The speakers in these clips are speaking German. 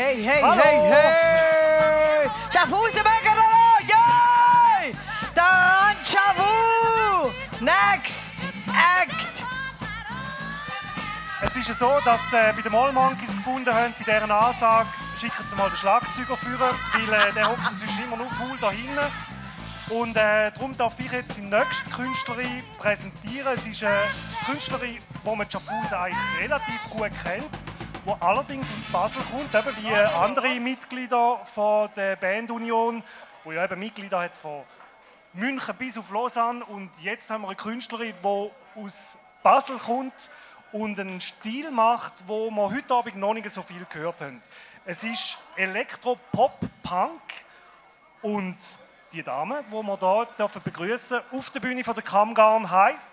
Hey, hey, Hallo. hey, hey! Schaffhausen Megarolo! Yay! Dan Chavu! Next Act! Es ist ja so, dass äh, bei den Mall Monkeys gefunden haben, bei deren Ansage, schicken sie mal den Schlagzeuger führen, weil äh, der hockt sonst immer nur faul da hinten. Und äh, darum darf ich jetzt die nächste Künstlerin präsentieren. Es ist eine Künstlerin, die man Schaffhausen eigentlich relativ gut kennt, die allerdings aus Basel kommt, eben wie andere Mitglieder von der Bandunion, die ja eben Mitglieder hat von München bis auf Lausanne. Und jetzt haben wir eine Künstlerin, die aus Basel kommt und einen Stil macht, wo wir heute Abend noch nicht so viel gehört haben. Es ist Elektro-Pop-Punk und die Dame, die wir hier dürfen begrüßen auf der Bühne von der Kammgarn heißt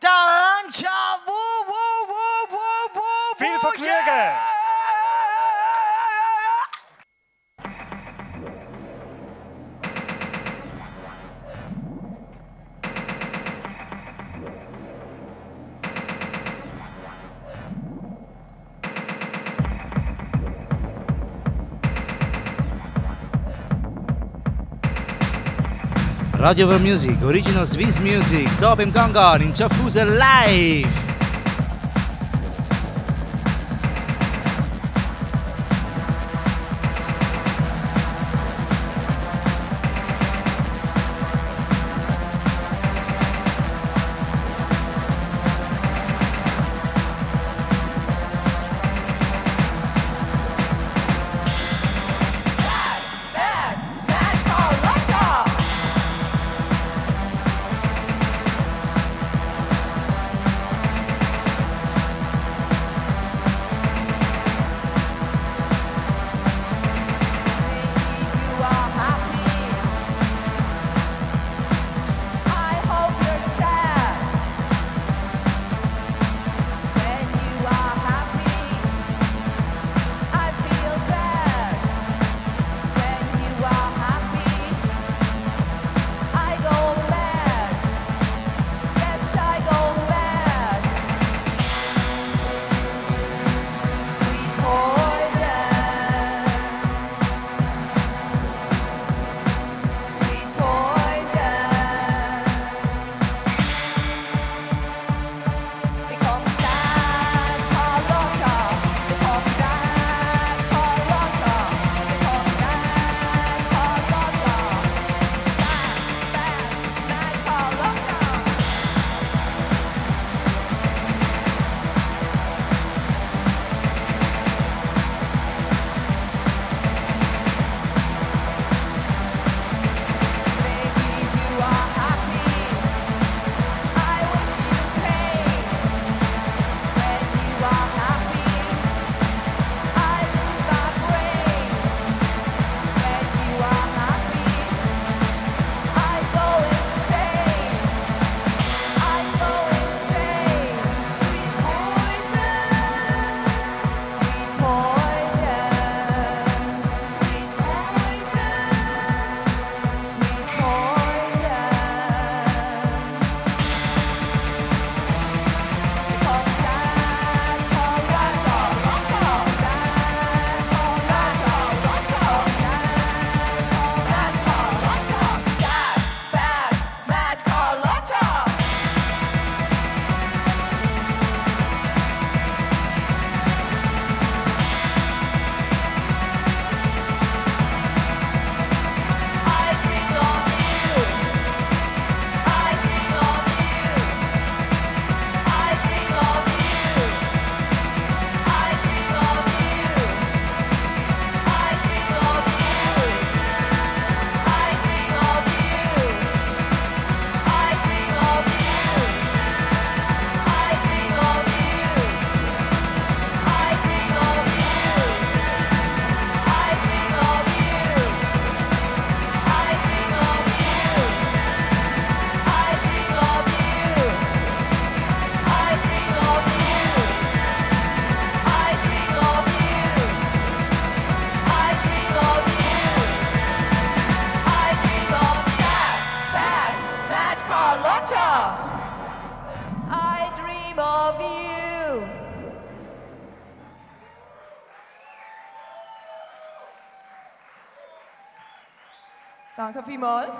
Dan Chavu! Wu, wu, wu, wu, wu, Vergnügen! yeah! Radio Over Music, Original Swiss Music, hier beim Gangan in Schaffhausen live. Danke vielmals.